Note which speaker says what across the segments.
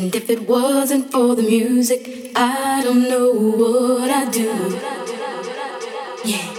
Speaker 1: And if it wasn't for the music, I don't know what I'd do. Yeah.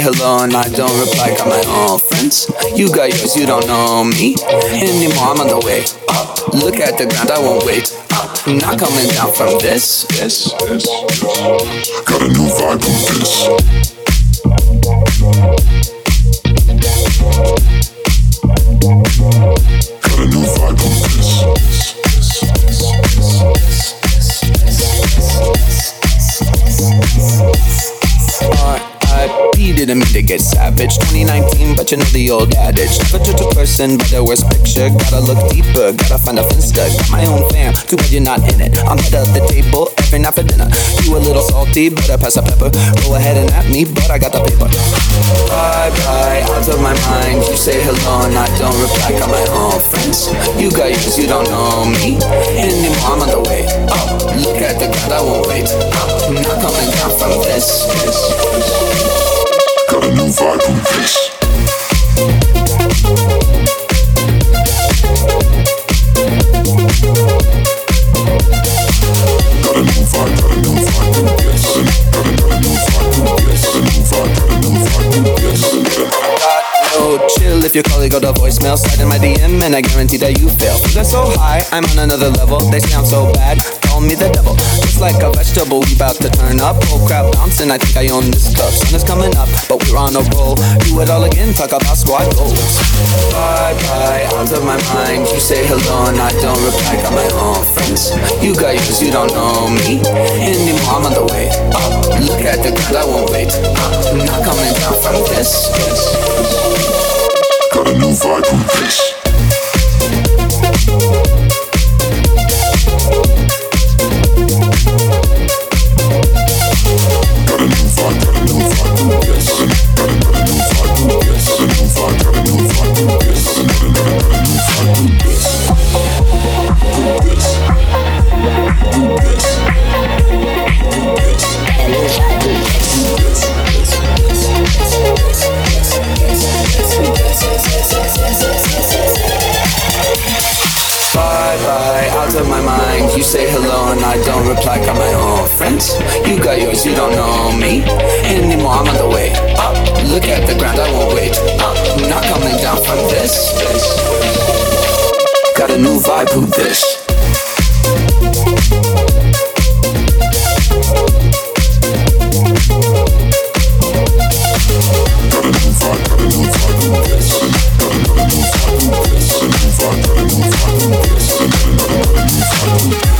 Speaker 2: Hello and I don't reply. Got my own friends. You got yours, you don't know me anymore. I'm on the way up. Look at the ground, I won't wait up. I'm not coming down from this. This, this.
Speaker 3: Got a new vibe on this.
Speaker 2: But you know the old adage. Never judge a person by their worst picture. Gotta look deeper, gotta find a finsta. Got my own fam, too bad you're not in it. I'm head of the table every night for dinner. You a little salty, better pass a pepper. Go ahead and at me, but I got the paper. Bye bye, out of my mind. You say hello and I don't reply. Got my own friends. You got yours, you don't know me anymore. I'm on the way up. Look at the ground, I won't wait. I'm not coming down from this. this.
Speaker 3: Got a new vibe on this.
Speaker 2: If your colleague got a voicemail slide in my DM and I guarantee that you fail. Feeling so high, I'm on another level. They sound so bad, call me the devil. Just like a vegetable, we about to turn up. Oh crap, bouncing, I think I own this club. Sun is coming up, but we're on a roll. Do it all again, talk about squad goals. Bye bye, out of my mind. You say hello and I don't reply. Got my own friends. You got yours, you don't know me anymore. I'm on the way up. Look at the ground, I won't wait. I'm not coming down from this.
Speaker 3: Got a new vibe on this.
Speaker 2: You say hello and I don't reply. Got my own friends. You got yours, you don't know me anymore. I'm on the way up. Look at the ground, I won't wait up. I'm not coming down from this. this. Got a new vibe, who this?
Speaker 3: A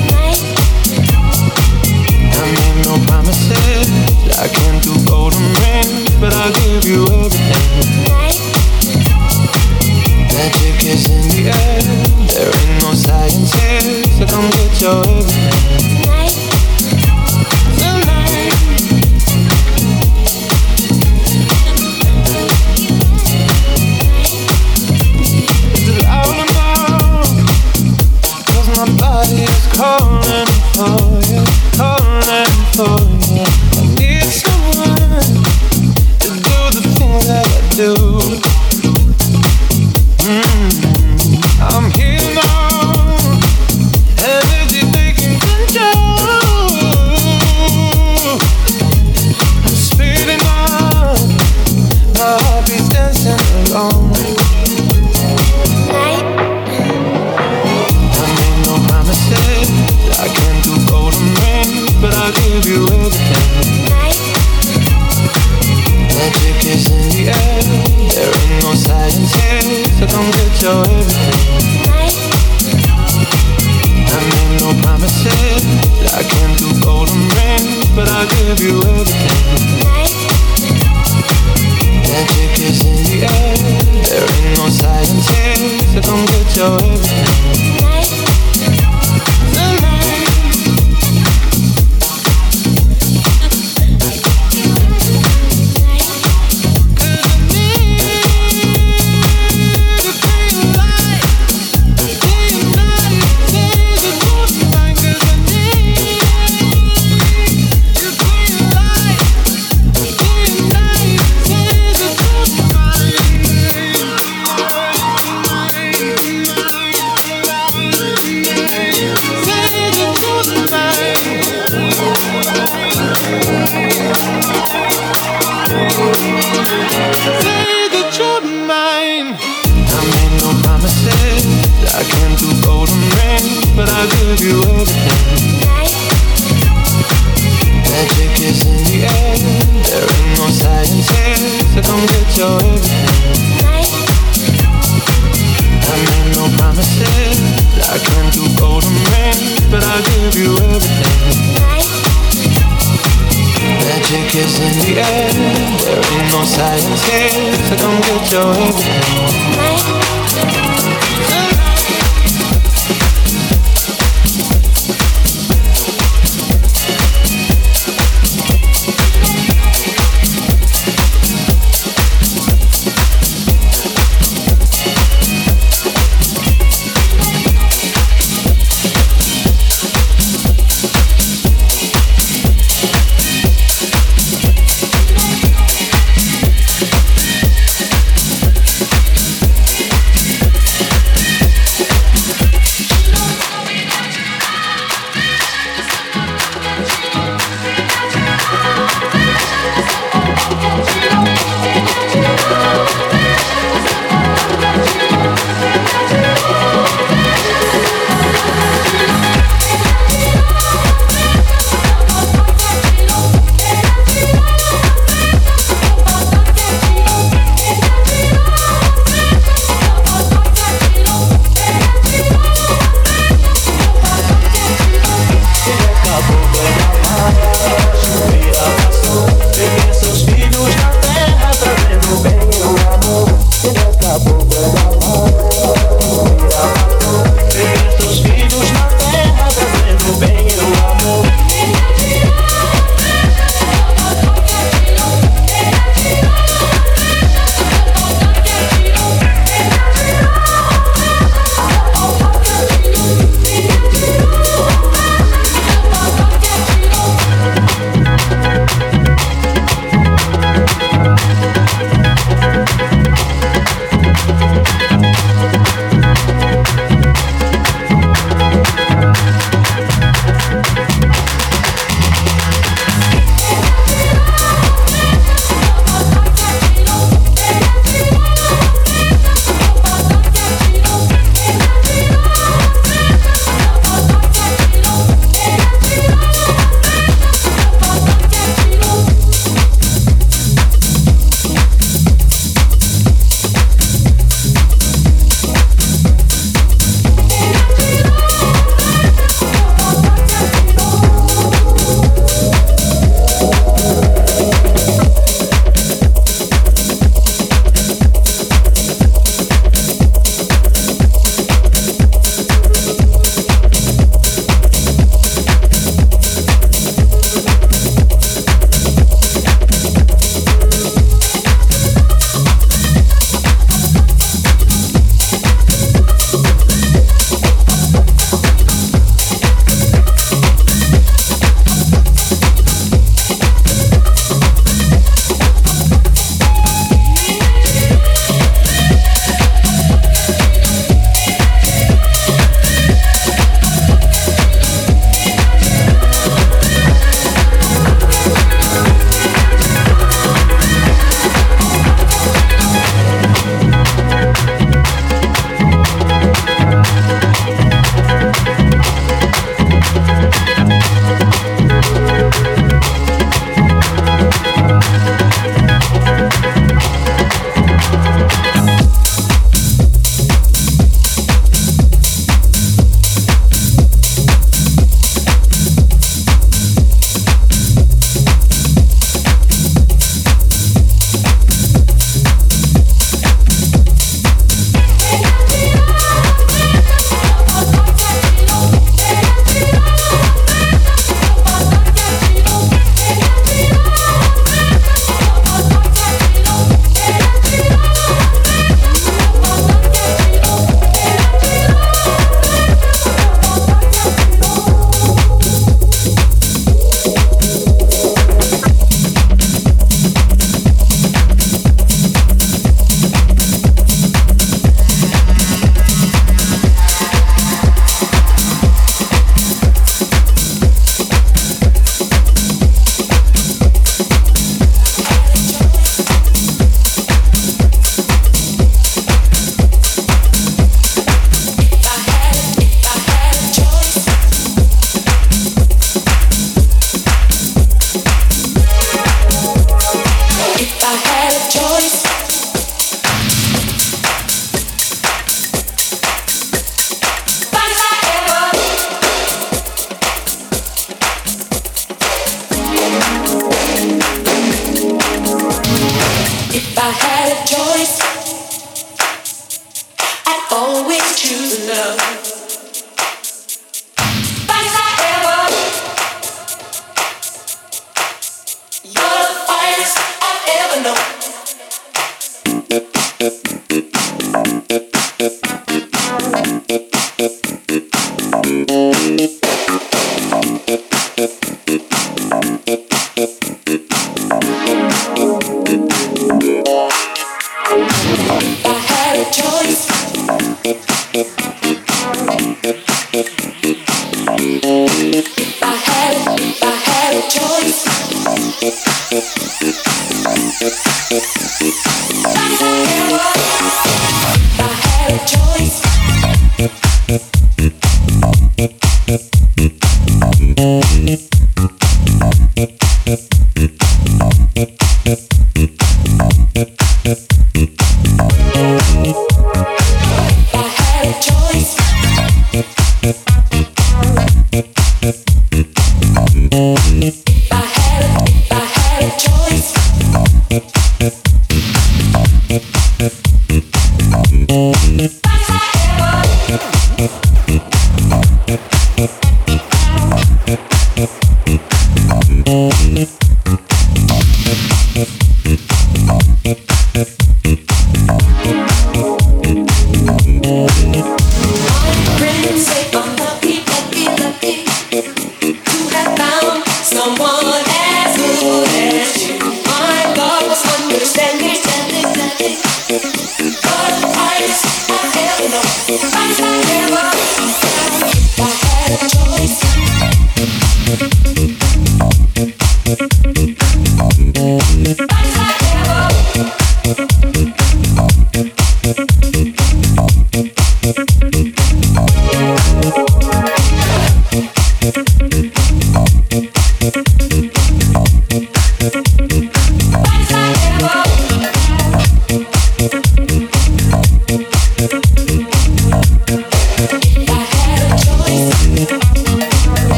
Speaker 4: I no promises, I can't do golden rings, but I'll give you everything. Magic is in the air, there ain't no science here, so come get your everything. Do the things I do. Mm. I'm here now, give you everything. Magic is in the air. There ain't no science here, so get your everything. I made no promises. I can't do golden rings, but I'll give you everything. Magic is in the air. There ain't no science here, so get your everything. Science here, so come get your